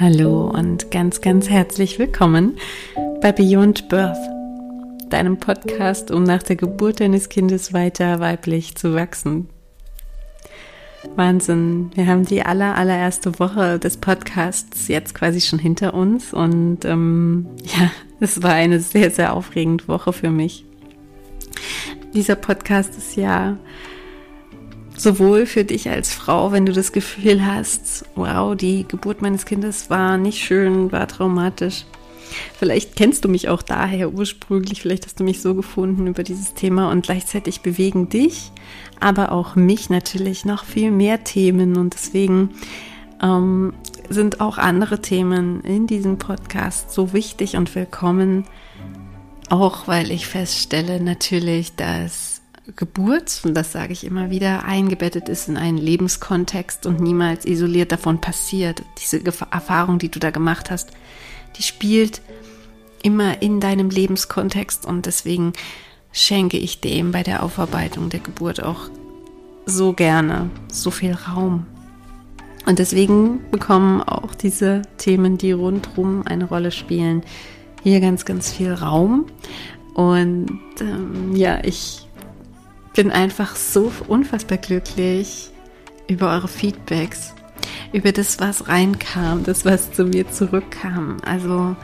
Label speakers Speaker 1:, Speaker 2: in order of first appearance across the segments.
Speaker 1: Hallo und ganz, ganz herzlich willkommen bei Beyond Birth, deinem Podcast, um nach der Geburt deines Kindes weiter weiblich zu wachsen. Wahnsinn, wir haben die aller, allererste Woche des Podcasts jetzt quasi schon hinter uns und ähm, ja, es war eine sehr, sehr aufregende Woche für mich. Dieser Podcast ist ja sowohl für dich als Frau, wenn du das Gefühl hast, wow, die Geburt meines Kindes war nicht schön, war traumatisch. Vielleicht kennst du mich auch daher ursprünglich, vielleicht hast du mich so gefunden über dieses Thema und gleichzeitig bewegen dich, aber auch mich natürlich noch viel mehr Themen und deswegen ähm, sind auch andere Themen in diesem Podcast so wichtig und willkommen, auch weil ich feststelle natürlich, dass Geburt, und das sage ich immer wieder, eingebettet ist in einen Lebenskontext und niemals isoliert davon passiert. Diese Erfahrung, die du da gemacht hast, die spielt immer in deinem Lebenskontext und deswegen schenke ich dem bei der Aufarbeitung der Geburt auch so gerne so viel Raum. Und deswegen bekommen auch diese Themen, die rundherum eine Rolle spielen, hier ganz, ganz viel Raum. Und ähm, ja, ich bin einfach so unfassbar glücklich über eure Feedbacks, über das, was reinkam, das, was zu mir zurückkam. Also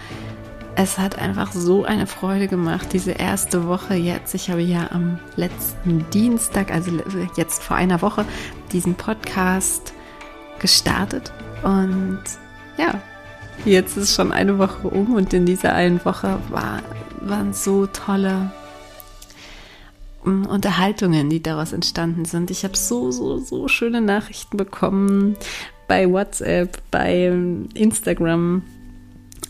Speaker 1: es hat einfach so eine Freude gemacht, diese erste Woche jetzt. Ich habe ja am letzten Dienstag, also jetzt vor einer Woche, diesen Podcast gestartet. Und ja, jetzt ist schon eine Woche um und in dieser einen Woche war, waren so tolle Unterhaltungen, die daraus entstanden sind. Ich habe so, so, so schöne Nachrichten bekommen bei WhatsApp, bei Instagram,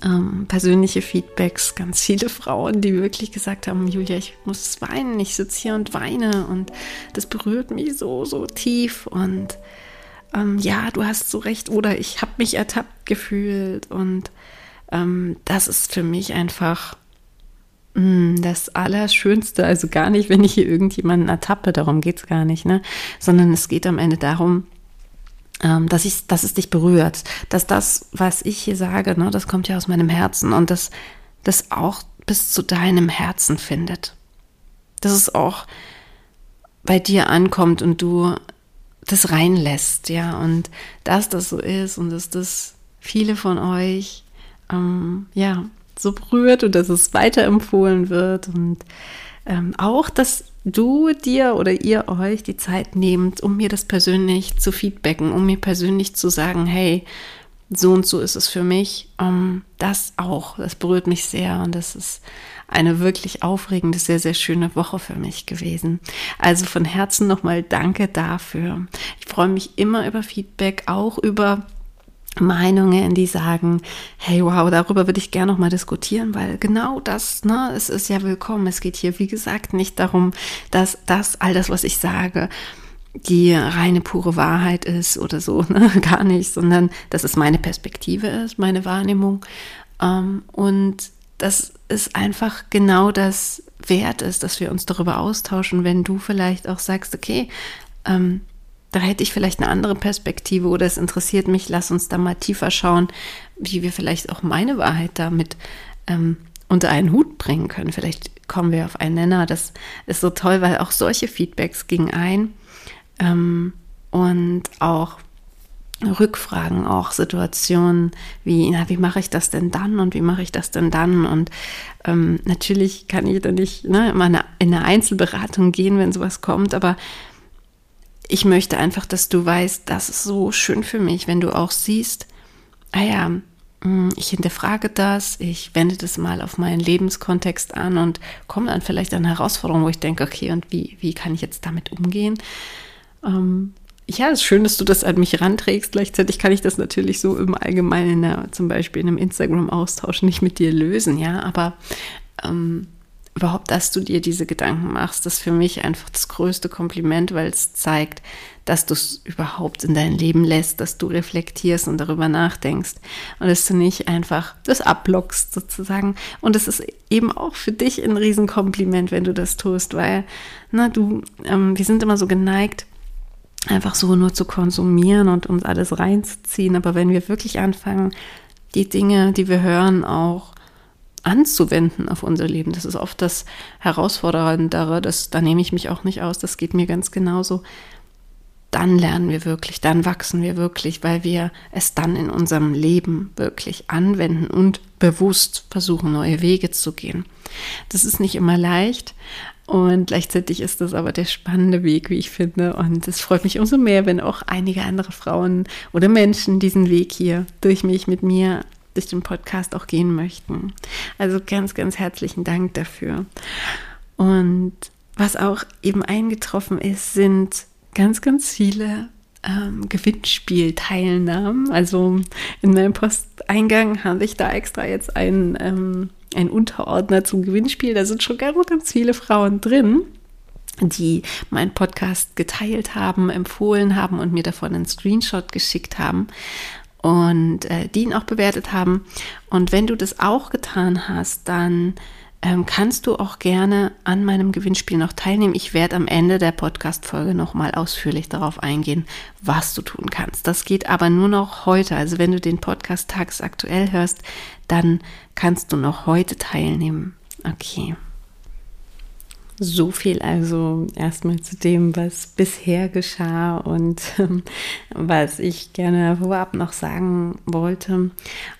Speaker 1: ähm, persönliche Feedbacks, ganz viele Frauen, die wirklich gesagt haben, Julia, ich muss weinen, ich sitze hier und weine und das berührt mich so, so tief und ähm, ja, du hast so recht oder ich habe mich ertappt gefühlt und ähm, das ist für mich einfach das Allerschönste, also gar nicht, wenn ich hier irgendjemanden ertappe, darum geht es gar nicht, ne? Sondern es geht am Ende darum, ähm, dass, ich, dass es dich berührt, dass das, was ich hier sage, ne, das kommt ja aus meinem Herzen und dass das auch bis zu deinem Herzen findet. Dass es auch bei dir ankommt und du das reinlässt, ja, und dass das so ist und dass das viele von euch, ähm, ja, so berührt und dass es weiterempfohlen wird und ähm, auch, dass du dir oder ihr euch die Zeit nehmt, um mir das persönlich zu feedbacken, um mir persönlich zu sagen, hey, so und so ist es für mich. Um, das auch, das berührt mich sehr und das ist eine wirklich aufregende, sehr, sehr schöne Woche für mich gewesen. Also von Herzen nochmal danke dafür. Ich freue mich immer über Feedback, auch über Meinungen, die sagen, hey, wow, darüber würde ich gerne noch mal diskutieren, weil genau das, ne, es ist ja willkommen. Es geht hier, wie gesagt, nicht darum, dass das, all das, was ich sage, die reine pure Wahrheit ist oder so, ne, gar nicht, sondern dass es meine Perspektive ist, meine Wahrnehmung. Ähm, und dass es einfach genau das wert ist, dass wir uns darüber austauschen, wenn du vielleicht auch sagst, okay, ähm, da hätte ich vielleicht eine andere Perspektive oder es interessiert mich, lass uns da mal tiefer schauen, wie wir vielleicht auch meine Wahrheit damit ähm, unter einen Hut bringen können. Vielleicht kommen wir auf einen Nenner. Das ist so toll, weil auch solche Feedbacks gingen ein ähm, und auch Rückfragen, auch Situationen wie, na, wie mache ich das denn dann und wie mache ich das denn dann? Und ähm, natürlich kann ich da nicht ne, immer in eine Einzelberatung gehen, wenn sowas kommt, aber ich möchte einfach, dass du weißt, das ist so schön für mich, wenn du auch siehst, ah ja, mm, ich hinterfrage das, ich wende das mal auf meinen Lebenskontext an und komme dann vielleicht an Herausforderungen, wo ich denke, okay, und wie, wie kann ich jetzt damit umgehen? Ähm, ja, es ist schön, dass du das an mich ranträgst. Gleichzeitig kann ich das natürlich so im Allgemeinen, in der, zum Beispiel in einem Instagram-Austausch nicht mit dir lösen, ja, aber ähm, überhaupt, dass du dir diese Gedanken machst, ist für mich einfach das größte Kompliment, weil es zeigt, dass du es überhaupt in dein Leben lässt, dass du reflektierst und darüber nachdenkst und dass du nicht einfach das ablockst sozusagen. Und es ist eben auch für dich ein Riesenkompliment, wenn du das tust, weil na, du, ähm, wir sind immer so geneigt, einfach so nur zu konsumieren und uns alles reinzuziehen. Aber wenn wir wirklich anfangen, die Dinge, die wir hören, auch anzuwenden auf unser Leben. Das ist oft das Herausforderndere, das, da nehme ich mich auch nicht aus, das geht mir ganz genauso. Dann lernen wir wirklich, dann wachsen wir wirklich, weil wir es dann in unserem Leben wirklich anwenden und bewusst versuchen, neue Wege zu gehen. Das ist nicht immer leicht, und gleichzeitig ist das aber der spannende Weg, wie ich finde. Und es freut mich umso mehr, wenn auch einige andere Frauen oder Menschen diesen Weg hier durch mich, mit mir, durch den Podcast auch gehen möchten. Also ganz, ganz herzlichen Dank dafür. Und was auch eben eingetroffen ist, sind ganz, ganz viele ähm, Gewinnspielteilnahmen. Also in meinem Posteingang habe ich da extra jetzt einen ähm, ein Unterordner zum Gewinnspiel. Da sind schon ganz, ganz viele Frauen drin die meinen Podcast geteilt haben, empfohlen haben und mir davon einen Screenshot geschickt haben und äh, die ihn auch bewertet haben. Und wenn du das auch getan hast, dann ähm, kannst du auch gerne an meinem Gewinnspiel noch teilnehmen. Ich werde am Ende der Podcast-Folge nochmal ausführlich darauf eingehen, was du tun kannst. Das geht aber nur noch heute. Also wenn du den Podcast tagsaktuell hörst, dann kannst du noch heute teilnehmen. Okay. So viel also erstmal zu dem, was bisher geschah und ähm, was ich gerne vorab noch sagen wollte.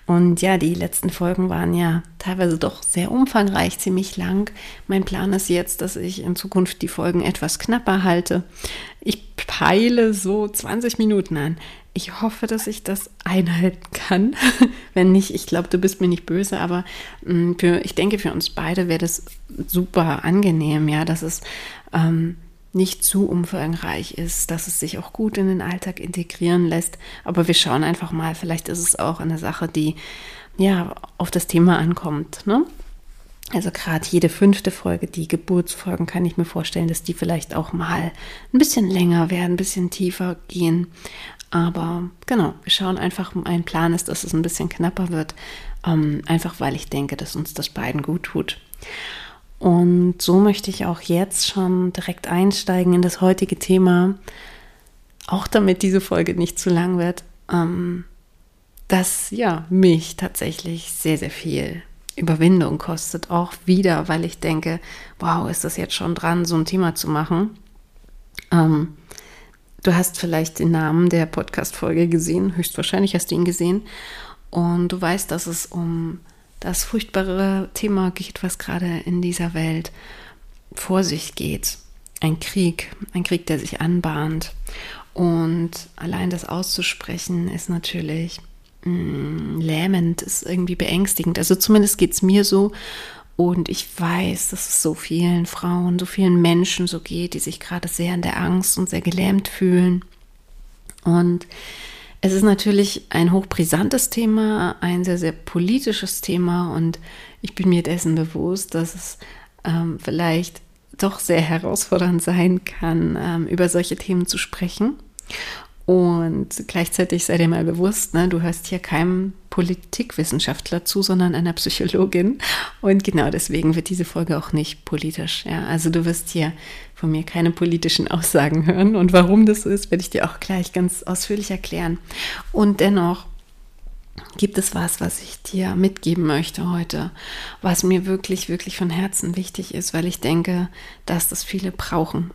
Speaker 1: Und ja, die letzten Folgen waren ja teilweise doch sehr umfangreich, ziemlich lang. Mein Plan ist jetzt, dass ich in Zukunft die Folgen etwas knapper halte. Ich peile so 20 Minuten an. Ich hoffe, dass ich das einhalten kann. Wenn nicht, ich glaube, du bist mir nicht böse, aber mm, für, ich denke, für uns beide wäre das super angenehm, ja, dass es ähm, nicht zu umfangreich ist, dass es sich auch gut in den Alltag integrieren lässt. Aber wir schauen einfach mal, vielleicht ist es auch eine Sache, die ja auf das Thema ankommt. Ne? Also gerade jede fünfte Folge, die Geburtsfolgen, kann ich mir vorstellen, dass die vielleicht auch mal ein bisschen länger werden, ein bisschen tiefer gehen. Aber genau, wir schauen einfach, mein Plan ist, dass es ein bisschen knapper wird, ähm, einfach weil ich denke, dass uns das beiden gut tut. Und so möchte ich auch jetzt schon direkt einsteigen in das heutige Thema, auch damit diese Folge nicht zu lang wird, ähm, das ja mich tatsächlich sehr, sehr viel Überwindung kostet, auch wieder, weil ich denke, wow, ist das jetzt schon dran, so ein Thema zu machen. Ähm, Du hast vielleicht den Namen der Podcast-Folge gesehen, höchstwahrscheinlich hast du ihn gesehen. Und du weißt, dass es um das furchtbare Thema geht, was gerade in dieser Welt vor sich geht. Ein Krieg, ein Krieg, der sich anbahnt. Und allein das auszusprechen ist natürlich mh, mm, lähmend, ist irgendwie beängstigend. Also zumindest geht es mir so. Und ich weiß, dass es so vielen Frauen, so vielen Menschen so geht, die sich gerade sehr in der Angst und sehr gelähmt fühlen. Und es ist natürlich ein hochbrisantes Thema, ein sehr, sehr politisches Thema. Und ich bin mir dessen bewusst, dass es ähm, vielleicht doch sehr herausfordernd sein kann, ähm, über solche Themen zu sprechen. Und gleichzeitig sei dir mal bewusst, ne, du hörst hier keinem Politikwissenschaftler zu, sondern einer Psychologin. Und genau deswegen wird diese Folge auch nicht politisch. Ja? Also du wirst hier von mir keine politischen Aussagen hören. Und warum das ist, werde ich dir auch gleich ganz ausführlich erklären. Und dennoch gibt es was, was ich dir mitgeben möchte heute, was mir wirklich, wirklich von Herzen wichtig ist, weil ich denke, dass das viele brauchen.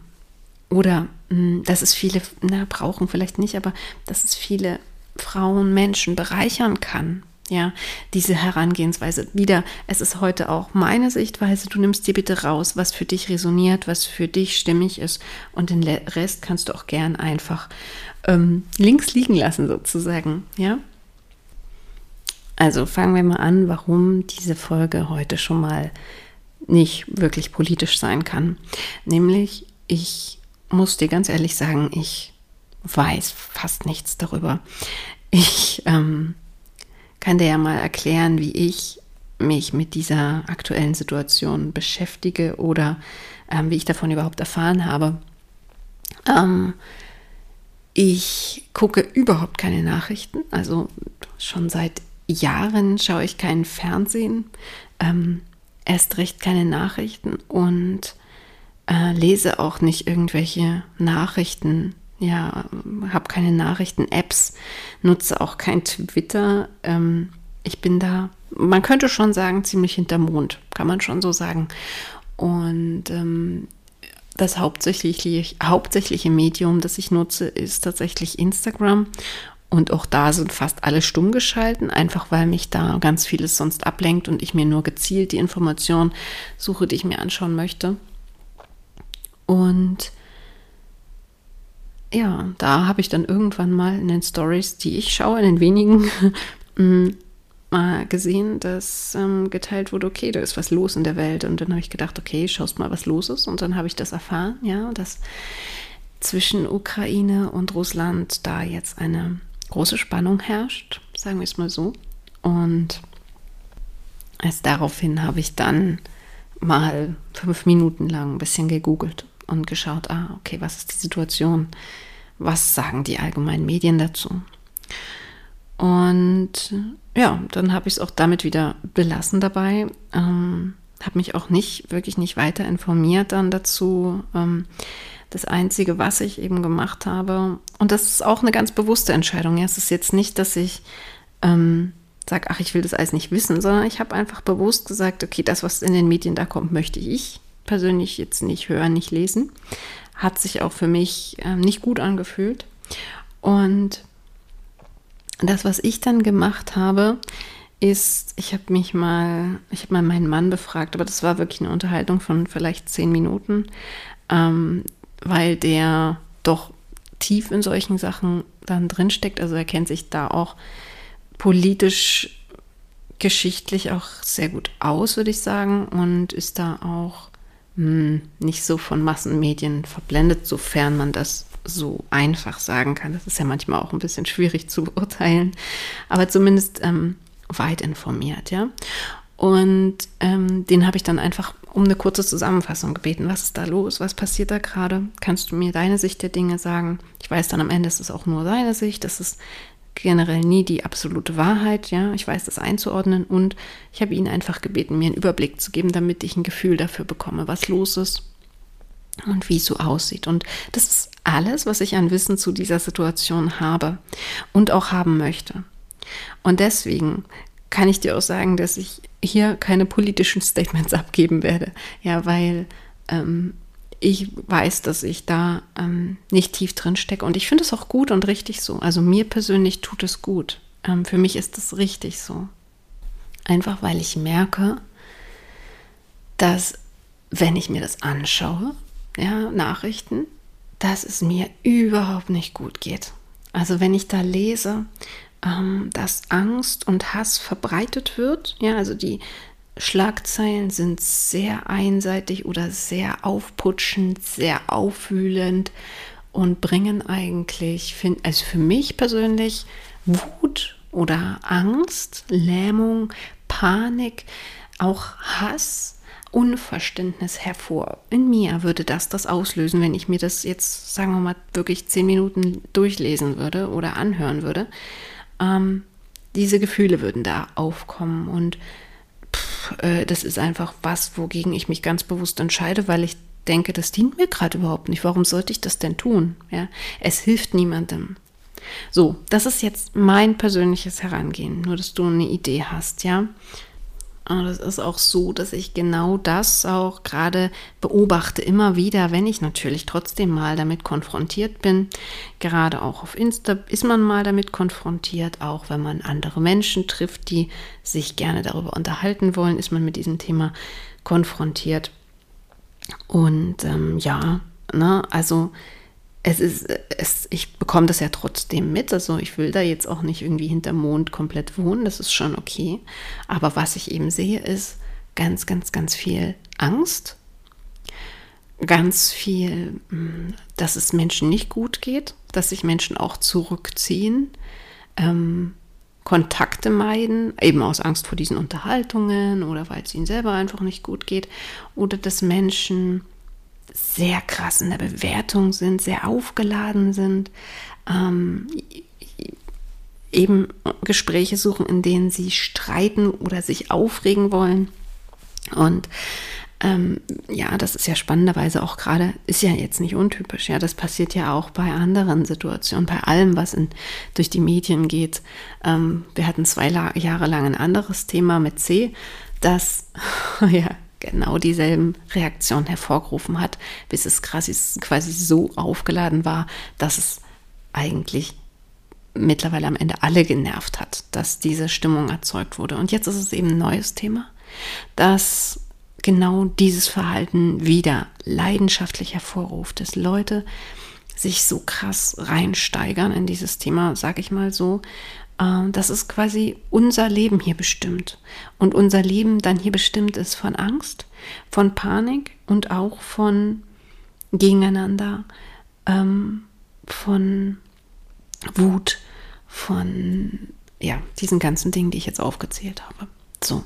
Speaker 1: Oder hm, dass es viele, na, brauchen vielleicht nicht, aber dass es viele Frauen, Menschen bereichern kann. Ja, diese Herangehensweise. Wieder, es ist heute auch meine Sichtweise. Du nimmst dir bitte raus, was für dich resoniert, was für dich stimmig ist. Und den Rest kannst du auch gern einfach ähm, links liegen lassen, sozusagen. Ja. Also fangen wir mal an, warum diese Folge heute schon mal nicht wirklich politisch sein kann. Nämlich, ich muss dir ganz ehrlich sagen, ich weiß fast nichts darüber. Ich ähm, kann dir ja mal erklären, wie ich mich mit dieser aktuellen Situation beschäftige oder ähm, wie ich davon überhaupt erfahren habe. Ähm, ich gucke überhaupt keine Nachrichten, also schon seit Jahren schaue ich kein Fernsehen, ähm, erst recht keine Nachrichten und äh, lese auch nicht irgendwelche Nachrichten, ja, habe keine Nachrichten-Apps, nutze auch kein Twitter. Ähm, ich bin da, man könnte schon sagen, ziemlich hinter Mond, kann man schon so sagen. Und ähm, das hauptsächliche, hauptsächliche Medium, das ich nutze, ist tatsächlich Instagram. Und auch da sind fast alle stumm geschalten, einfach weil mich da ganz vieles sonst ablenkt und ich mir nur gezielt die Information suche, die ich mir anschauen möchte. Und ja, da habe ich dann irgendwann mal in den Stories, die ich schaue, in den wenigen, mm, mal gesehen, dass ähm, geteilt wurde, okay, da ist was los in der Welt. Und dann habe ich gedacht, okay, schaust mal, was los ist. Und dann habe ich das erfahren, ja, dass zwischen Ukraine und Russland da jetzt eine große Spannung herrscht, sagen wir es mal so. Und erst daraufhin habe ich dann mal fünf Minuten lang ein bisschen gegoogelt und geschaut, ah, okay, was ist die Situation? Was sagen die allgemeinen Medien dazu? Und ja, dann habe ich es auch damit wieder belassen dabei. Ähm, habe mich auch nicht, wirklich nicht weiter informiert dann dazu. Ähm, das Einzige, was ich eben gemacht habe, und das ist auch eine ganz bewusste Entscheidung. Ja, es ist jetzt nicht, dass ich ähm, sage, ach, ich will das alles nicht wissen, sondern ich habe einfach bewusst gesagt, okay, das, was in den Medien da kommt, möchte ich persönlich jetzt nicht hören, nicht lesen. Hat sich auch für mich ähm, nicht gut angefühlt. Und das, was ich dann gemacht habe, ist, ich habe mich mal, ich habe mal meinen Mann befragt, aber das war wirklich eine Unterhaltung von vielleicht zehn Minuten, ähm, weil der doch tief in solchen Sachen dann drinsteckt. Also er kennt sich da auch politisch, geschichtlich auch sehr gut aus, würde ich sagen, und ist da auch mh, hm, nicht so von Massenmedien verblendet, sofern man das so einfach sagen kann. Das ist ja manchmal auch ein bisschen schwierig zu beurteilen, aber zumindest ähm, weit informiert, ja. Und ähm, den habe ich dann einfach um eine kurze Zusammenfassung gebeten. Was ist da los? Was passiert da gerade? Kannst du mir deine Sicht der Dinge sagen? Ich weiß dann am Ende, es ist auch nur seine Sicht. Das ist generell nie die absolute Wahrheit. Ja, ich weiß das einzuordnen und ich habe ihn einfach gebeten, mir einen Überblick zu geben, damit ich ein Gefühl dafür bekomme, was los ist und wie es so aussieht. Und das ist alles, was ich an Wissen zu dieser Situation habe und auch haben möchte. Und deswegen kann ich dir auch sagen, dass ich hier keine politischen Statements abgeben werde. Ja, weil ähm, ich weiß, dass ich da ähm, nicht tief drin stecke. Und ich finde es auch gut und richtig so. Also mir persönlich tut es gut. Ähm, für mich ist es richtig so. Einfach weil ich merke, dass wenn ich mir das anschaue, ja, Nachrichten, dass es mir überhaupt nicht gut geht. Also wenn ich da lese, ähm, dass Angst und Hass verbreitet wird, ja, also die Schlagzeilen sind sehr einseitig oder sehr aufputschend, sehr aufwühlend und bringen eigentlich, also für mich persönlich, Wut oder Angst, Lähmung, Panik, auch Hass Unverständnis hervor. In mir würde das das auslösen, wenn ich mir das jetzt, sagen wir mal, wirklich zehn Minuten durchlesen würde oder anhören würde. Ähm, diese Gefühle würden da aufkommen und äh, das ist einfach was, wogegen ich mich ganz bewusst entscheide, weil ich denke, das dient mir gerade überhaupt nicht. Warum sollte ich das denn tun? Ja, es hilft niemandem. So, das ist jetzt mein persönliches Herangehen, nur dass du eine Idee hast, ja. Und es ist auch so, dass ich genau das auch gerade beobachte, immer wieder, wenn ich natürlich trotzdem mal damit konfrontiert bin. Gerade auch auf Insta ist man mal damit konfrontiert, auch wenn man andere Menschen trifft, die sich gerne darüber unterhalten wollen, ist man mit diesem Thema konfrontiert. Und ähm, ja, ne, also es ist, es, ich bekomme das ja trotzdem mit. Also ich will da jetzt auch nicht irgendwie hinterm Mond komplett wohnen, das ist schon okay. Aber was ich eben sehe, ist ganz, ganz, ganz viel Angst, ganz viel, hm, dass es Menschen nicht gut geht, dass sich Menschen auch zurückziehen, ähm, Kontakte meiden, eben aus Angst vor diesen Unterhaltungen oder weil es ihnen selber einfach nicht gut geht, oder dass Menschen sehr krass in der Bewertung sind, sehr aufgeladen sind, ähm, eben Gespräche suchen, in denen sie streiten oder sich aufregen wollen. Und ähm, ja, das ist ja spannenderweise auch gerade, ist ja jetzt nicht untypisch, ja, das passiert ja auch bei anderen Situationen, bei allem, was in, durch die Medien geht. Ähm, wir hatten zwei La Jahre lang ein anderes Thema mit C, das ja genau dieselben Reaktionen hervorgerufen hat, bis es quasi, quasi so aufgeladen war, dass es eigentlich mittlerweile am Ende alle genervt hat, dass diese Stimmung erzeugt wurde. Und jetzt ist es eben ein neues Thema, das genau dieses Verhalten wieder leidenschaftlich hervorruft, dass Leute sich so krass reinsteigern in dieses Thema, sag ich mal so, dass es quasi unser Leben hier bestimmt. Und unser Leben dann hier bestimmt ist von Angst, von Panik und auch von Gegeneinander, ähm, von Wut, von ja, diesen ganzen Dingen, die ich jetzt aufgezählt habe. So,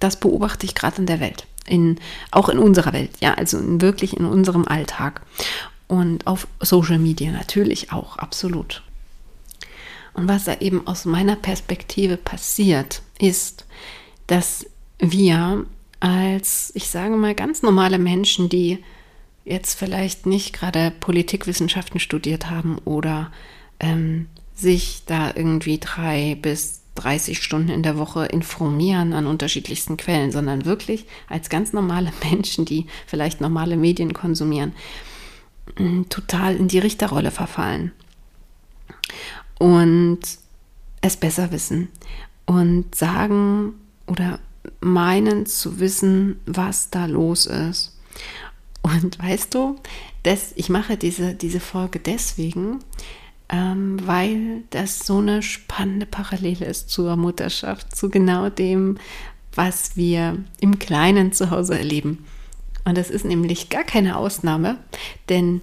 Speaker 1: das beobachte ich gerade in der Welt, in, auch in unserer Welt, ja, also in, wirklich in unserem Alltag und auf Social Media natürlich auch, absolut. Und was da eben aus meiner Perspektive passiert, ist, dass wir als, ich sage mal, ganz normale Menschen, die jetzt vielleicht nicht gerade Politikwissenschaften studiert haben oder ähm, sich da irgendwie drei bis 30 Stunden in der Woche informieren an unterschiedlichsten Quellen, sondern wirklich als ganz normale Menschen, die vielleicht normale Medien konsumieren, total in die Richterrolle verfallen und es besser wissen und sagen oder meinen zu wissen, was da los ist. Und weißt du, das, ich mache diese, diese Folge deswegen, ähm, weil das so eine spannende Parallele ist zur Mutterschaft, zu genau dem, was wir im Kleinen zu Hause erleben. Und das ist nämlich gar keine Ausnahme, denn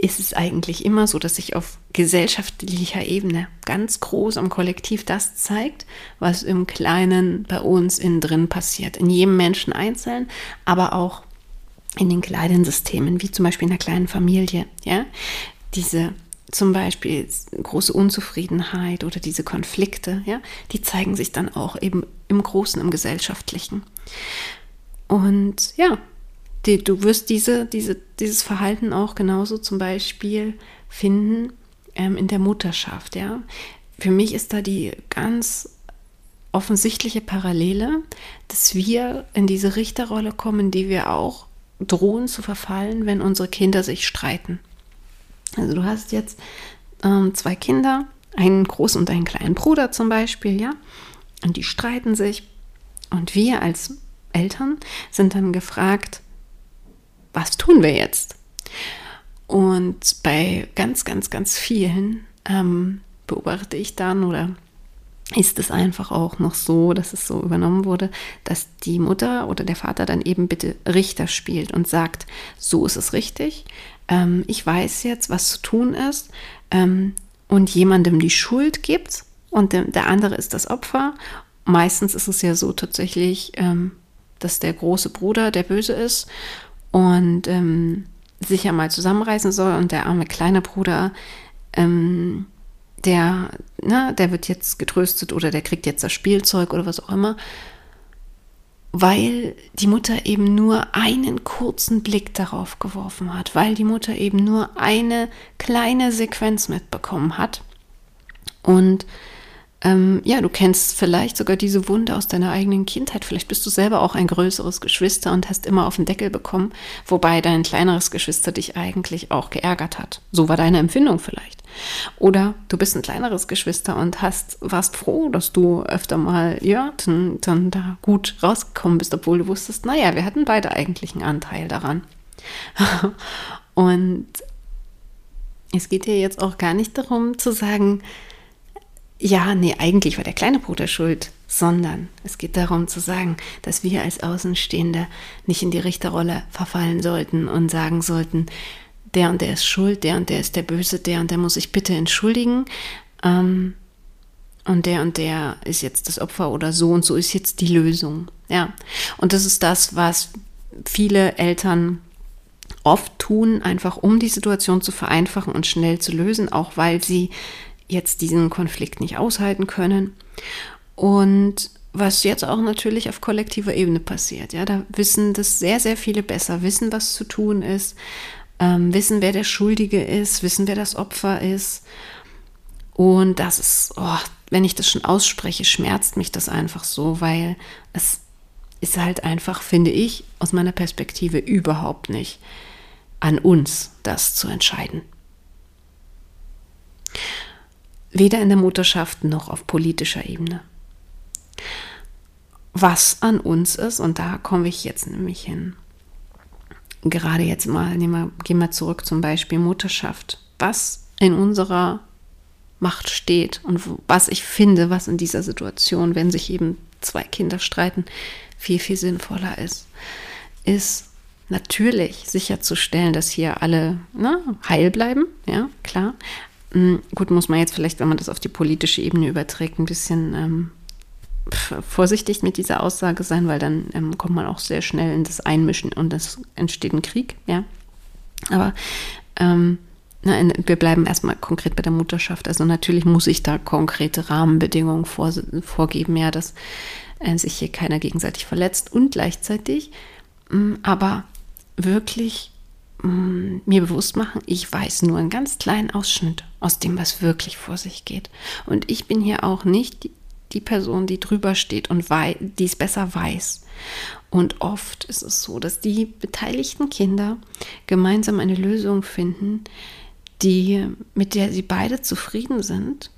Speaker 1: ist es eigentlich immer so, dass sich auf gesellschaftlicher Ebene ganz groß am Kollektiv das zeigt, was im Kleinen bei uns innen drin passiert. In jedem Menschen einzeln, aber auch in den kleinen Systemen, wie zum Beispiel in einer kleinen Familie. Ja? diese zum Beispiel große Unzufriedenheit oder diese Konflikte, ja, die zeigen sich dann auch eben im Großen, im Gesellschaftlichen. Und ja, die, du wirst diese, diese, dieses Verhalten auch genauso zum Beispiel finden ähm, in der Mutterschaft, ja. Für mich ist da die ganz offensichtliche Parallele, dass wir in diese Richterrolle kommen, die wir auch drohen zu verfallen, wenn unsere Kinder sich streiten. Also du hast jetzt ähm, zwei Kinder, einen großen und einen kleinen Bruder zum Beispiel, ja, und die streiten sich. Und wir als Eltern sind dann gefragt, was tun wir jetzt? Und bei ganz, ganz, ganz vielen ähm, beobachte ich dann oder ist es einfach auch noch so, dass es so übernommen wurde, dass die Mutter oder der Vater dann eben bitte Richter spielt und sagt, so ist es richtig, ähm, ich weiß jetzt, was zu tun ist ähm, und jemandem die Schuld gibt und der, der, andere ist das Opfer. Meistens ist es ja so tatsächlich, ähm, dass der große Bruder der Böse ist und ähm, sich ja mal zusammenreißen soll. Und der arme kleine Bruder ähm, der, na, der wird jetzt getröstet oder der kriegt jetzt das Spielzeug oder was auch immer, weil die Mutter eben nur einen kurzen Blick darauf geworfen hat, weil die Mutter eben nur eine kleine Sequenz mitbekommen hat. Und ähm, ja, du kennst vielleicht sogar diese Wunde aus deiner eigenen Kindheit. Vielleicht bist du selber auch ein größeres Geschwister und hast immer auf den Deckel bekommen, wobei dein kleineres Geschwister dich eigentlich auch geärgert hat. So war deine Empfindung vielleicht. Oder du bist ein kleineres Geschwister und hast, warst froh, dass du öfter mal, ja, dann, dann da gut rausgekommen bist, obwohl du wusstest, naja, wir hatten beide eigentlich einen Anteil daran. und es geht hier jetzt auch gar nicht darum zu sagen, ja, nee, eigentlich war der kleine Bruder schuld, sondern es geht darum zu sagen, dass wir als Außenstehende nicht in die Richterrolle verfallen sollten und sagen sollten, der und der ist schuld, der und der ist der Böse, der und der muss sich bitte entschuldigen. Ähm, und der und der ist jetzt das Opfer oder so und so ist jetzt die Lösung. Ja. Und das ist das, was viele Eltern oft tun, einfach um die Situation zu vereinfachen und schnell zu lösen, auch weil sie jetzt diesen Konflikt nicht aushalten können. Und was jetzt auch natürlich auf kollektiver Ebene passiert. Ja, da wissen das sehr, sehr viele besser, wissen, was zu tun ist, ähm, wissen, wer der Schuldige ist, wissen, wer das Opfer ist. Und das ist, oh, wenn ich das schon ausspreche, schmerzt mich das einfach so, weil es ist halt einfach, finde ich, aus meiner Perspektive überhaupt nicht an uns, das zu entscheiden. Weder in der Mutterschaft noch auf politischer Ebene. Was an uns ist, und da komme ich jetzt nämlich hin. Gerade jetzt mal, wir, gehen wir zurück zum Beispiel Mutterschaft. Was in unserer Macht steht und was ich finde, was in dieser Situation, wenn sich eben zwei Kinder streiten, viel, viel sinnvoller ist, ist natürlich sicherzustellen, dass hier alle ne, heil bleiben, ja, klar. Hm, gut, muss man jetzt vielleicht, wenn man das auf die politische Ebene überträgt, ein bisschen ähm, vorsichtig mit dieser Aussage sein, weil dann ähm, kommt man auch sehr schnell in das Einmischen und es entsteht ein Krieg, ja. Aber ähm, na, wir bleiben erstmal konkret bei der Mutterschaft. Also natürlich muss ich da konkrete Rahmenbedingungen vor, vorgeben, ja, dass äh, sich hier keiner gegenseitig verletzt und gleichzeitig mh, mm, aber wirklich mm, mir bewusst machen, ich weiß nur einen ganz kleinen Ausschnitt aus dem, was wirklich vor sich geht. Und ich bin hier auch nicht die, die Person, die drüber steht und die es besser weiß. Und oft ist es so, dass die beteiligten Kinder gemeinsam eine Lösung finden, die, mit der sie beide zufrieden sind,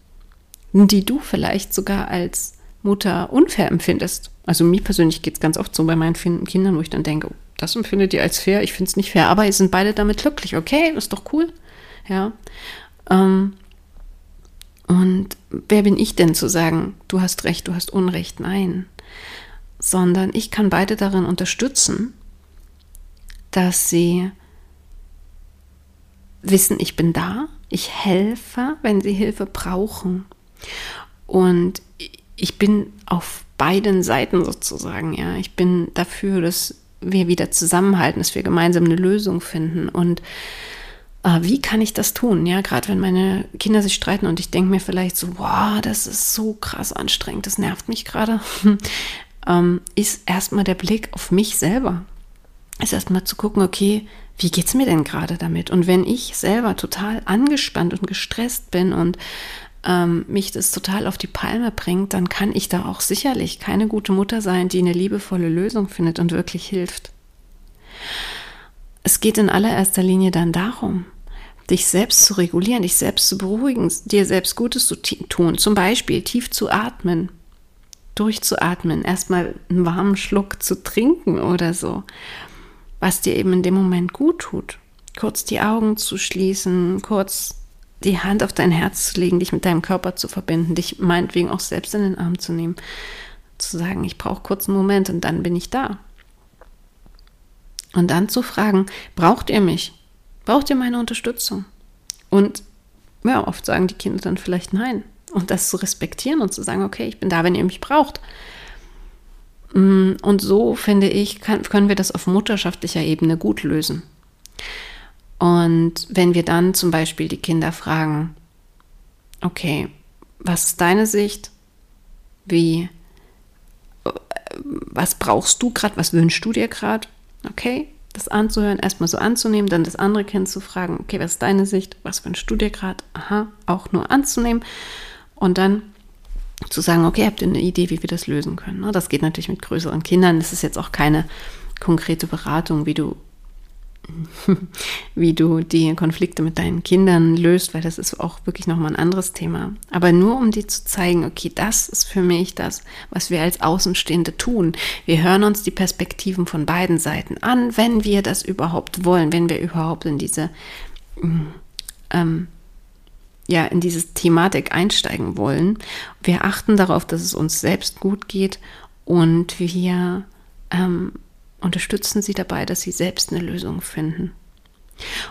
Speaker 1: die du vielleicht sogar als Mutter unfair empfindest. Also mir persönlich geht es ganz oft so bei meinen Kindern, wo ich dann denke, oh, das empfindet ihr als fair, ich finde es nicht fair, aber ihr sind beide damit glücklich, okay, ist doch cool. Ja. Ähm, und wer bin ich denn zu sagen, du hast recht, du hast Unrecht? Nein. Sondern ich kann beide darin unterstützen, dass sie wissen, ich bin da, ich helfe, wenn sie Hilfe brauchen. Und ich bin auf beiden Seiten sozusagen, ja. Ich bin dafür, dass wir wieder zusammenhalten, dass wir gemeinsam eine Lösung finden. Und äh, wie kann ich das tun? Ja, gerade wenn meine Kinder sich streiten und ich denke mir vielleicht so, wow, das ist so krass anstrengend, das nervt mich gerade, ähm, ist erstmal der Blick auf mich selber. Ist erstmal zu gucken, okay, wie geht es mir denn gerade damit? Und wenn ich selber total angespannt und gestresst bin und ähm, mich das total auf die Palme bringt, dann kann ich da auch sicherlich keine gute Mutter sein, die eine liebevolle Lösung findet und wirklich hilft. Es geht in allererster Linie dann darum, dich selbst zu regulieren, dich selbst zu beruhigen, dir selbst Gutes zu tun. Zum Beispiel tief zu atmen, durchzuatmen, erstmal einen warmen Schluck zu trinken oder so was dir eben in dem Moment gut tut. Kurz die Augen zu schließen, kurz die Hand auf dein Herz zu legen, dich mit deinem Körper zu verbinden, dich meinetwegen auch selbst in den Arm zu nehmen, zu sagen, ich brauche kurz einen Moment und dann bin ich da. Und dann zu fragen, braucht ihr mich? Braucht ihr meine Unterstützung? Und ja, oft sagen die Kinder dann vielleicht nein. Und das zu respektieren und zu sagen, okay, ich bin da, wenn ihr mich braucht. Mm, und so, finde ich, kann, können wir das auf mutterschaftlicher Ebene gut lösen. Und wenn wir dann zum Beispiel die Kinder fragen, okay, was ist deine Sicht? Wie, was brauchst du gerade? Was wünschst du dir gerade? Okay, das anzuhören, erstmal so anzunehmen, dann das andere Kind zu fragen, okay, was ist deine Sicht? Was wünschst du dir gerade? Aha, auch nur anzunehmen. Und dann zu sagen, okay, habt ihr eine Idee, wie wir das lösen können? Ne? Das geht natürlich mit größeren Kindern. Das ist jetzt auch keine konkrete Beratung, wie du, wie du die Konflikte mit deinen Kindern löst, weil das ist auch wirklich nochmal ein anderes Thema. Aber nur um dir zu zeigen, okay, das ist für mich das, was wir als Außenstehende tun. Wir hören uns die Perspektiven von beiden Seiten an, wenn wir das überhaupt wollen, wenn wir überhaupt in diese mm, ähm, ja in diese Thematik einsteigen wollen. Wir achten darauf, dass es uns selbst gut geht und wir ähm, unterstützen sie dabei, dass sie selbst eine Lösung finden.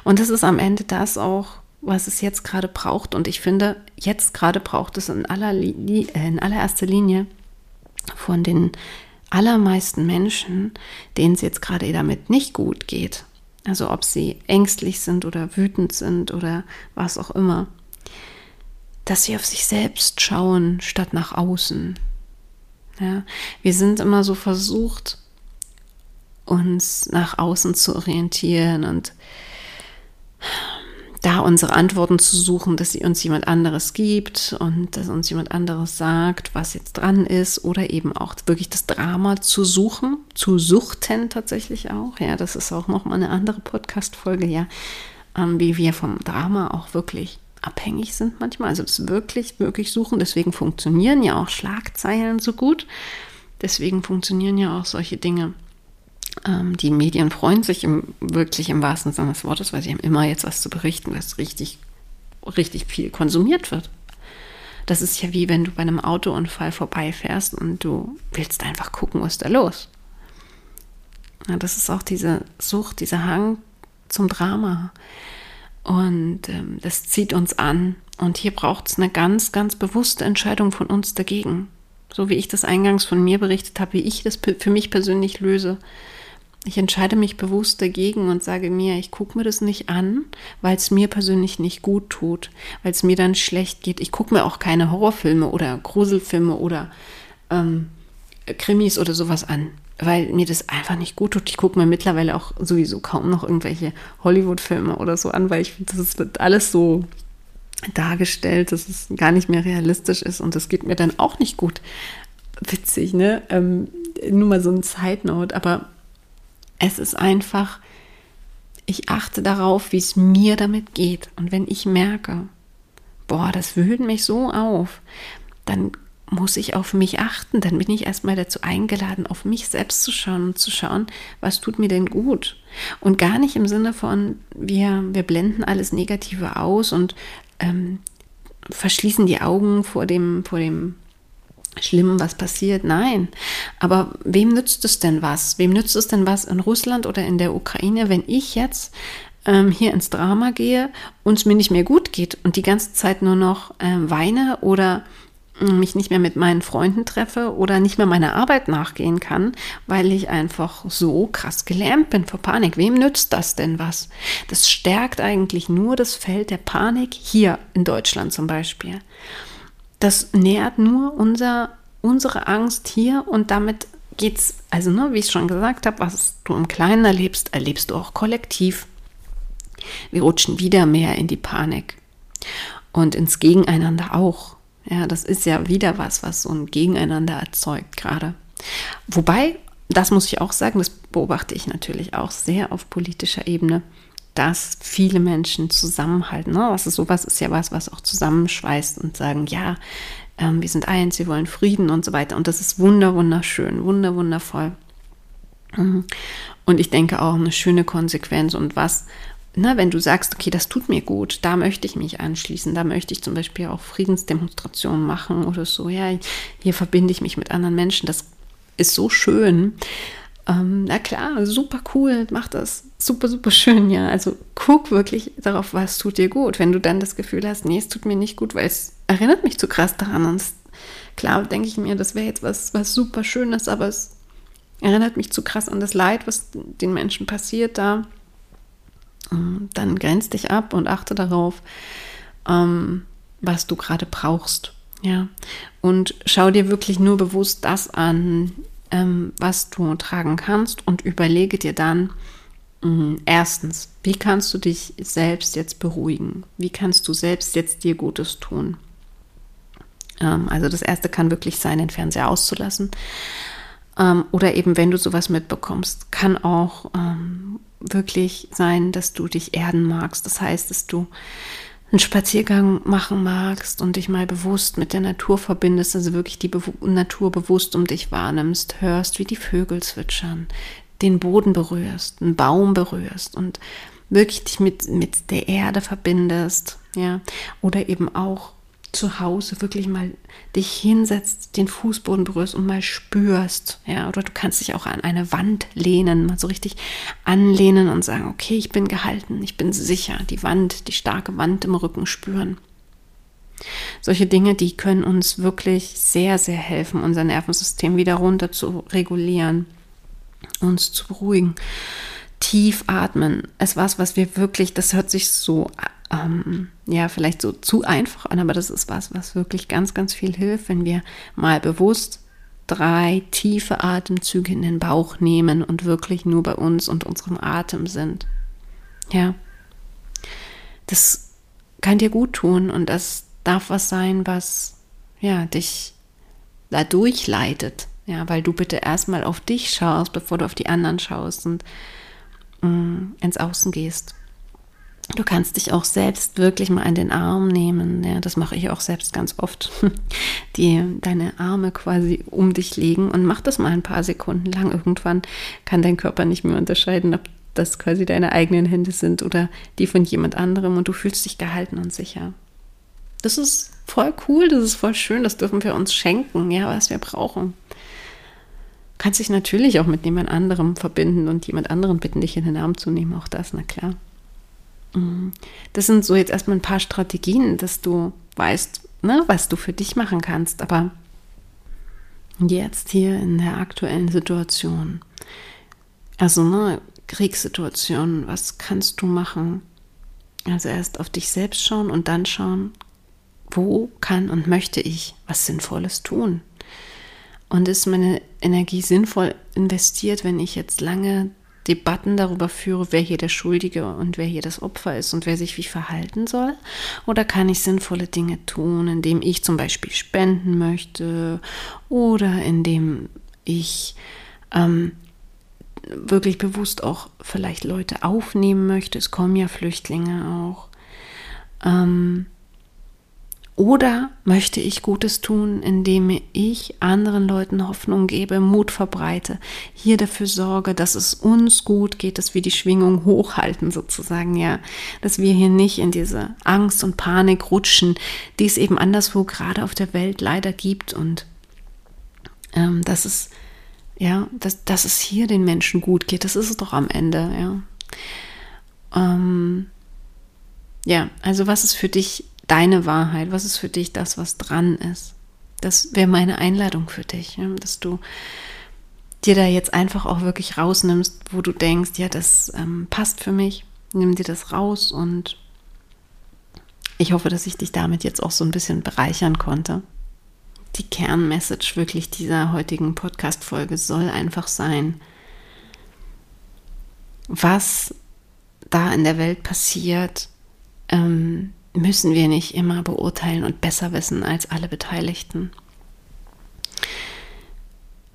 Speaker 1: Und das ist am Ende das auch, was es jetzt gerade braucht. Und ich finde, jetzt gerade braucht es in, aller, äh, in allererster Linie von den allermeisten Menschen, denen es jetzt gerade damit nicht gut geht. Also ob sie ängstlich sind oder wütend sind oder was auch immer dass sie auf sich selbst schauen statt nach außen. Ja, wir sind immer so versucht, uns nach außen zu orientieren und da unsere Antworten zu suchen, dass sie uns jemand anderes gibt und dass uns jemand anderes sagt, was jetzt dran ist oder eben auch wirklich das Drama zu suchen, zu suchten tatsächlich auch. Ja, das ist auch noch mal eine andere Podcast-Folge, ja, ähm, wie wir vom Drama auch wirklich abhängig sind manchmal. Also das wirklich, wirklich suchen. Deswegen funktionieren ja auch Schlagzeilen so gut. Deswegen funktionieren ja auch solche Dinge ähm, die Medien freuen sich im, wirklich im wahrsten Sinne des Wortes, weil sie haben immer jetzt was zu berichten, was richtig, richtig viel konsumiert wird. Das ist ja wie wenn du bei einem Autounfall vorbeifährst und du willst einfach gucken, was da los. Ja, das ist auch diese Sucht, dieser Hang zum Drama. Und ähm, das zieht uns an. Und hier braucht es eine ganz, ganz bewusste Entscheidung von uns dagegen. So wie ich das eingangs von mir berichtet habe, wie ich das für mich persönlich löse. Ich entscheide mich bewusst dagegen und sage mir, ich gucke mir das nicht an, weil es mir persönlich nicht gut tut, weil es mir dann schlecht geht. Ich gucke mir auch keine Horrorfilme oder Gruselfilme oder ähm, Krimis oder sowas an, weil mir das einfach nicht gut tut. Ich gucke mir mittlerweile auch sowieso kaum noch irgendwelche Hollywood-Filme oder so an, weil ich finde, das wird alles so dargestellt, dass es gar nicht mehr realistisch ist und das geht mir dann auch nicht gut. Witzig, ne? Ähm, nur mal so ein Side Note, aber es ist einfach, ich achte darauf, wie es mir damit geht. Und wenn ich merke, boah, das wühlt mich so auf, dann muss ich auf mich achten. Dann bin ich erstmal dazu eingeladen, auf mich selbst zu schauen und zu schauen, was tut mir denn gut. Und gar nicht im Sinne von, wir, wir blenden alles Negative aus und ähm, verschließen die Augen vor dem, vor dem schlimm, was passiert. Nein. Aber wem nützt es denn was? Wem nützt es denn was in Russland oder in der Ukraine, wenn ich jetzt ähm, hier ins Drama gehe und es mir nicht mehr gut geht und die ganze Zeit nur noch äh, weine oder äh, mich nicht mehr mit meinen Freunden treffe oder nicht mehr meiner Arbeit nachgehen kann, weil ich einfach so krass gelähmt bin vor Panik. Wem nützt das denn was? Das stärkt eigentlich nur das Feld der Panik hier in Deutschland zum Beispiel das nährt nur unser, unsere Angst hier und damit geht's, also ne, wie ich schon gesagt habe, was du im Kleinen erlebst, erlebst du auch kollektiv. Wir rutschen wieder mehr in die Panik und ins Gegeneinander auch. Ja, das ist ja wieder was, was so ein Gegeneinander erzeugt gerade. Wobei, das muss ich auch sagen, das beobachte ich natürlich auch sehr auf politischer Ebene dass viele Menschen zusammenhalten. Ne? Also sowas ist ja was, was auch zusammenschweißt und sagen, ja, ähm, wir sind eins, wir wollen Frieden und so weiter. Und das ist wunder, wunderschön, wunder, wundervoll. Mhm. Und ich denke auch eine schöne Konsequenz und was, na, wenn du sagst, okay, das tut mir gut, da möchte ich mich anschließen, da möchte ich zum Beispiel auch Friedensdemonstrationen machen oder so, ja, hier verbinde ich mich mit anderen Menschen, das ist so schön. Ähm, na klar, super cool, mach das. Super, super schön, ja. Also guck wirklich darauf, was tut dir gut. Wenn du dann das Gefühl hast, nee, es tut mir nicht gut, weil es erinnert mich zu krass daran. Und klar denke ich mir, das wäre jetzt was, was super Schönes, aber es erinnert mich zu krass an das Leid, was den Menschen passiert da. Dann grenz dich ab und achte darauf, ähm, was du gerade brauchst. Ja, und schau dir wirklich nur bewusst das an, ähm, was du tragen kannst und überlege dir dann, mh, erstens, wie kannst du dich selbst jetzt beruhigen? Wie kannst du selbst jetzt dir Gutes tun? Ähm, also das erste kann wirklich sein, den Fernseher auszulassen. Ähm, oder eben, wenn du sowas mitbekommst, kann auch ähm, wirklich sein, dass du dich erden magst. Das heißt, dass du einen Spaziergang machen magst und dich mal bewusst mit der Natur verbindest, also wirklich die Be Natur bewusst um dich wahrnimmst, hörst, wie die Vögel zwitschern, den Boden berührst, einen Baum berührst und wirklich dich mit, mit der Erde verbindest, ja, oder eben auch zu Hause wirklich mal dich hinsetzt, den Fußboden berührst und mal spürst, ja, oder du kannst dich auch an eine Wand lehnen, mal so richtig anlehnen und sagen, okay, ich bin gehalten, ich bin sicher, die Wand, die starke Wand im Rücken spüren. Solche Dinge, die können uns wirklich sehr, sehr helfen, unser Nervensystem wieder runter zu regulieren, uns zu beruhigen. Tief atmen ist was, was wir wirklich, das hört sich so ähm, ja, vielleicht so zu einfach an, aber das ist was, was wirklich ganz, ganz viel hilft, wenn wir mal bewusst drei tiefe Atemzüge in den Bauch nehmen und wirklich nur bei uns und unserem Atem sind. Ja. Das kann dir gut tun und das darf was sein, was ja dich da durchleitet. Ja, weil du bitte erstmal auf dich schaust, bevor du auf die anderen schaust und mm, ins Außen gehst. Du kannst dich auch selbst wirklich mal in den Arm nehmen. Ja, das mache ich auch selbst ganz oft. Die deine Arme quasi um dich legen und mach das mal ein paar Sekunden lang. Irgendwann kann dein Körper nicht mehr unterscheiden, ob das quasi deine eigenen Hände sind oder die von jemand anderem und du fühlst dich gehalten und sicher. Das ist voll cool, das ist voll schön, das dürfen wir uns schenken, ja, was wir brauchen. Du kannst dich natürlich auch mit jemand anderem verbinden und jemand anderen bitten, dich in den Arm zu nehmen, auch das, na klar. Mhm. Das sind so jetzt erstmal ein paar Strategien, dass du weißt, ne, was du für dich machen kannst. Aber jetzt hier in der aktuellen Situation, also ne, Kriegssituation, was kannst du machen? Also erst auf dich selbst schauen und dann schauen, wo kann und möchte ich was Sinnvolles tun? Und ist meine Energie sinnvoll investiert, wenn ich jetzt lange Debatten darüber führe, wer hier der Schuldige und wer hier das Opfer ist und wer sich wie verhalten soll? Oder kann ich sinnvolle Dinge tun, indem ich zum Beispiel spenden möchte oder indem ich ähm, wirklich bewusst auch vielleicht Leute aufnehmen möchte? Es kommen ja Flüchtlinge auch. Ähm, oder möchte ich Gutes tun, indem ich anderen Leuten Hoffnung gebe, Mut verbreite, hier dafür sorge, dass es uns gut geht, dass wir die Schwingung hochhalten sozusagen, ja, dass wir hier nicht in diese Angst und Panik rutschen, die es eben anderswo gerade auf der Welt leider gibt und ähm, dass es ja, dass, dass es hier den Menschen gut geht, das ist es doch am Ende, ja. Ähm, ja, also was ist für dich deine Wahrheit? Was ist für dich das, was dran ist? Das wäre meine Einladung für dich, ja, dass du dir da jetzt einfach auch wirklich rausnimmst, wo du denkst, ja, das ähm, passt für mich. Nimm dir das raus und ich hoffe, dass ich dich damit jetzt auch so ein bisschen bereichern konnte. Die Kernmessage wirklich dieser heutigen Podcast-Folge soll einfach sein, was da in der Welt passiert, ähm, müssen wir nicht immer beurteilen und besser wissen als alle Beteiligten.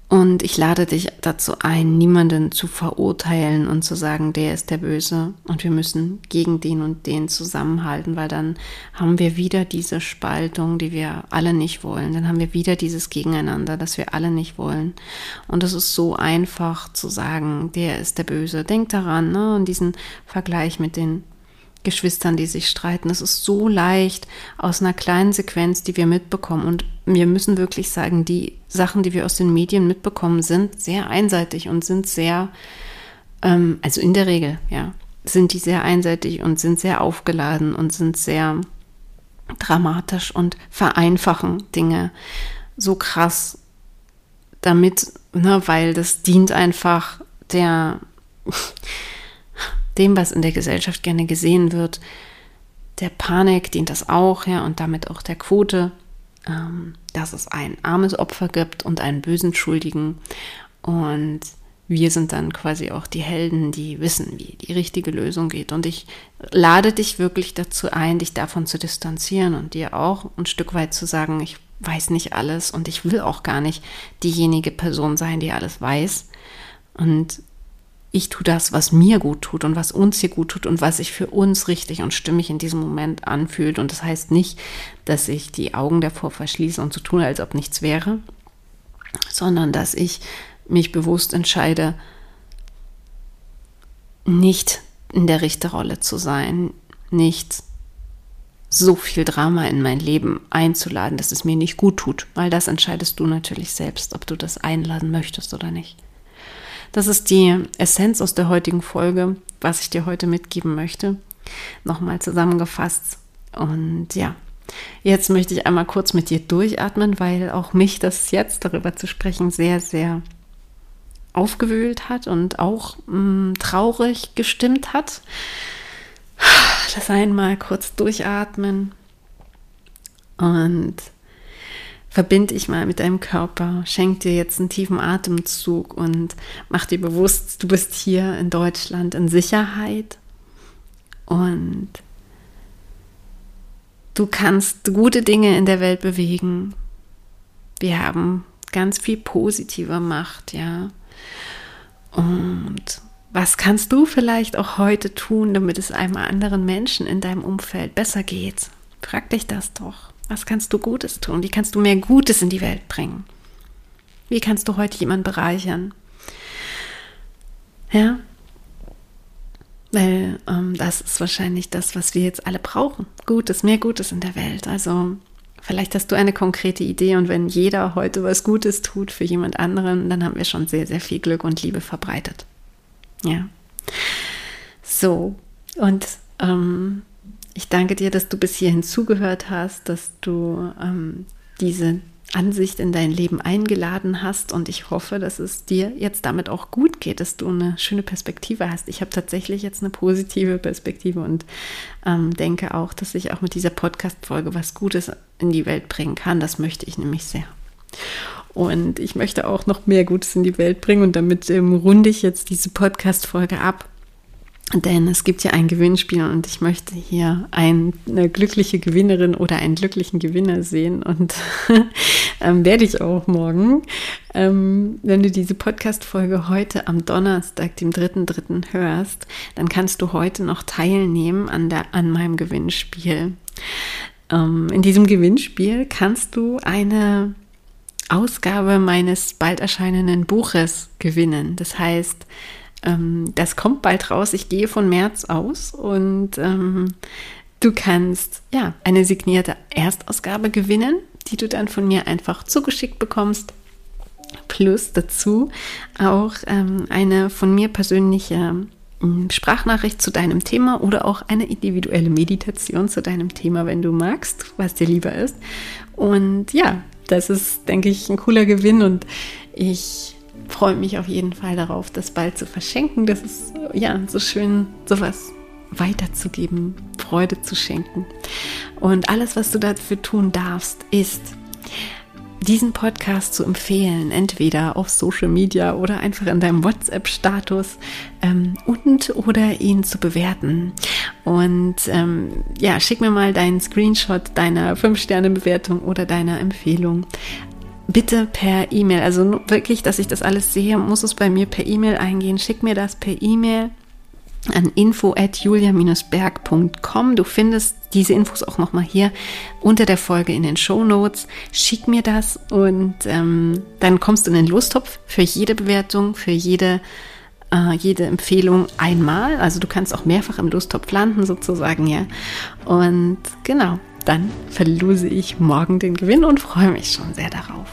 Speaker 1: Und ich lade dich dazu ein, niemanden zu verurteilen und zu sagen, der ist der Böse und wir müssen gegen den und den zusammenhalten, weil dann haben wir wieder diese Spaltung, die wir alle nicht wollen. Dann haben wir wieder dieses Gegeneinander, das wir alle nicht wollen. Und es ist so einfach zu sagen, der ist der Böse. Denk daran, ne, und diesen Vergleich mit den Geschwistern, die sich streiten. Es ist so leicht aus einer kleinen Sequenz, die wir mitbekommen. Und wir müssen wirklich sagen, die Sachen, die wir aus den Medien mitbekommen, sind sehr einseitig und sind sehr, ähm, also in der Regel, ja, sind die sehr einseitig und sind sehr aufgeladen und sind sehr dramatisch und vereinfachen Dinge so krass damit, ne, weil das dient einfach der dem, was in der Gesellschaft gerne gesehen wird. Der Panik dient das auch, ja, und damit auch der Quote, ähm, dass es ein armes Opfer gibt und einen bösen Schuldigen. Und wir sind dann quasi auch die Helden, die wissen, wie die richtige Lösung geht. Und ich lade dich wirklich dazu ein, dich davon zu distanzieren und dir auch ein Stück weit zu sagen, ich weiß nicht alles und ich will auch gar nicht diejenige Person sein, die alles weiß. Und ich tue das, was mir gut tut und was uns hier gut tut und was sich für uns richtig und stimmig in diesem Moment anfühlt. Und das heißt nicht, dass ich die Augen davor verschließe und so tue, als ob nichts wäre, sondern dass ich mich bewusst entscheide, nicht in der Richterrolle zu sein, nicht so viel Drama in mein Leben einzuladen, dass es mir nicht gut tut, weil das entscheidest du natürlich selbst, ob du das einladen möchtest oder nicht. Das ist die Essenz aus der heutigen Folge, was ich dir heute mitgeben möchte. Nochmal zusammengefasst. Und ja, jetzt möchte ich einmal kurz mit dir durchatmen, weil auch mich das jetzt darüber zu sprechen sehr, sehr aufgewühlt hat und auch mh, mm, traurig gestimmt hat. Das einmal kurz durchatmen und verbind dich mal mit deinem Körper, schenk dir jetzt einen tiefen Atemzug und mach dir bewusst, du bist hier in Deutschland in Sicherheit und du kannst gute Dinge in der Welt bewegen. Wir haben ganz viel positive Macht, ja. Und was kannst du vielleicht auch heute tun, damit es einem anderen Menschen in deinem Umfeld besser geht? Frag dich das doch. Was kannst du Gutes tun? Wie kannst du mehr Gutes in die Welt bringen? Wie kannst du heute jemanden bereichern? Ja, weil ähm, das ist wahrscheinlich das, was wir jetzt alle brauchen. Gutes, mehr Gutes in der Welt. Also vielleicht hast du eine konkrete Idee und wenn jeder heute was Gutes tut für jemand anderen, dann haben wir schon sehr, sehr viel Glück und Liebe verbreitet. Ja. So, und ähm, ich danke dir, dass du bis hierhin zugehört hast, dass du ähm, diese Ansicht in dein Leben eingeladen hast und ich hoffe, dass es dir jetzt damit auch gut geht, dass du eine schöne Perspektive hast. Ich habe tatsächlich jetzt eine positive Perspektive und ähm, denke auch, dass ich auch mit dieser Podcast-Folge was Gutes in die Welt bringen kann. Das möchte ich nämlich sehr. Und ich möchte auch noch mehr Gutes in die Welt bringen und damit ähm, runde ich jetzt diese Podcast-Folge ab denn es gibt ja ein Gewinnspiel und ich möchte hier eine glückliche Gewinnerin oder einen glücklichen Gewinner sehen und ähm, werde ich auch morgen. Ähm, wenn du diese Podcast-Folge heute am Donnerstag, dem 3.3. hörst, dann kannst du heute noch teilnehmen an, der, an meinem Gewinnspiel. Ähm, in diesem Gewinnspiel kannst du eine Ausgabe meines bald erscheinenden Buches gewinnen. Das heißt, ähm, das kommt bald raus. Ich gehe von März aus und ähm, du kannst ja eine signierte Erstausgabe gewinnen, die du dann von mir einfach zugeschickt bekommst. Plus dazu auch ähm, eine von mir persönliche ähm, Sprachnachricht zu deinem Thema oder auch eine individuelle Meditation zu deinem Thema, wenn du magst, was dir lieber ist. Und ja, das ist, denke ich, ein cooler Gewinn und ich freue mich auf jeden Fall darauf, das bald zu verschenken. Das ist ja so schön, sowas weiterzugeben, Freude zu schenken. Und alles, was du dafür tun darfst, ist diesen Podcast zu empfehlen, entweder auf Social Media oder einfach in deinem WhatsApp-Status ähm, und oder ihn zu bewerten. Und ähm, ja, schick mir mal deinen Screenshot deiner 5-Sterne-Bewertung oder deiner Empfehlung bitte per E-Mail. Also wirklich, dass ich das alles sehe, muss es bei mir per E-Mail eingehen. Schick mir das per E-Mail an info at julia-berg.com. Du findest diese Infos auch nochmal hier unter der Folge in den Show Notes. Schick mir das und ähm, dann kommst du in den Lostopf für jede Bewertung, für jede, äh, jede Empfehlung einmal. Also du kannst auch mehrfach im Lostopf landen sozusagen, ja. Und genau, dann verlose ich morgen den Gewinn und freue mich schon sehr darauf.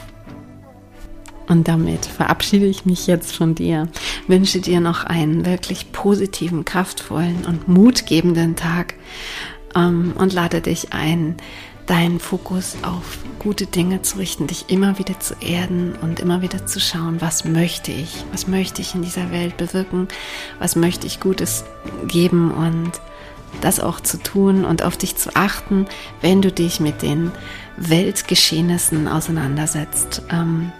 Speaker 1: Und damit verabschiede ich mich jetzt von dir, wünsche dir noch einen wirklich positiven, kraftvollen und mutgebenden Tag ähm, und lade dich ein, deinen Fokus auf gute Dinge zu richten, dich immer wieder zu erden und immer wieder zu schauen, was möchte ich, was möchte ich in dieser Welt bewirken, was möchte ich Gutes geben? Und das auch zu tun und auf dich zu achten, wenn du dich mit den Weltgeschehnissen auseinandersetzt, ähm,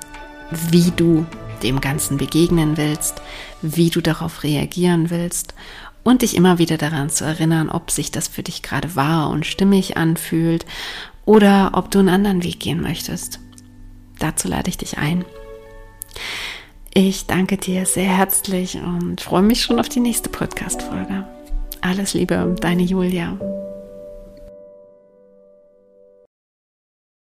Speaker 1: wie du dem Ganzen begegnen willst, wie du darauf reagieren willst und dich immer wieder daran zu erinnern, ob sich das für dich gerade wahr und stimmig anfühlt oder ob du einen anderen Weg gehen möchtest. Dazu lade ich dich ein. Ich danke dir sehr herzlich und freue mich schon auf die nächste Podcast-Folge. Alles Liebe, deine Julia.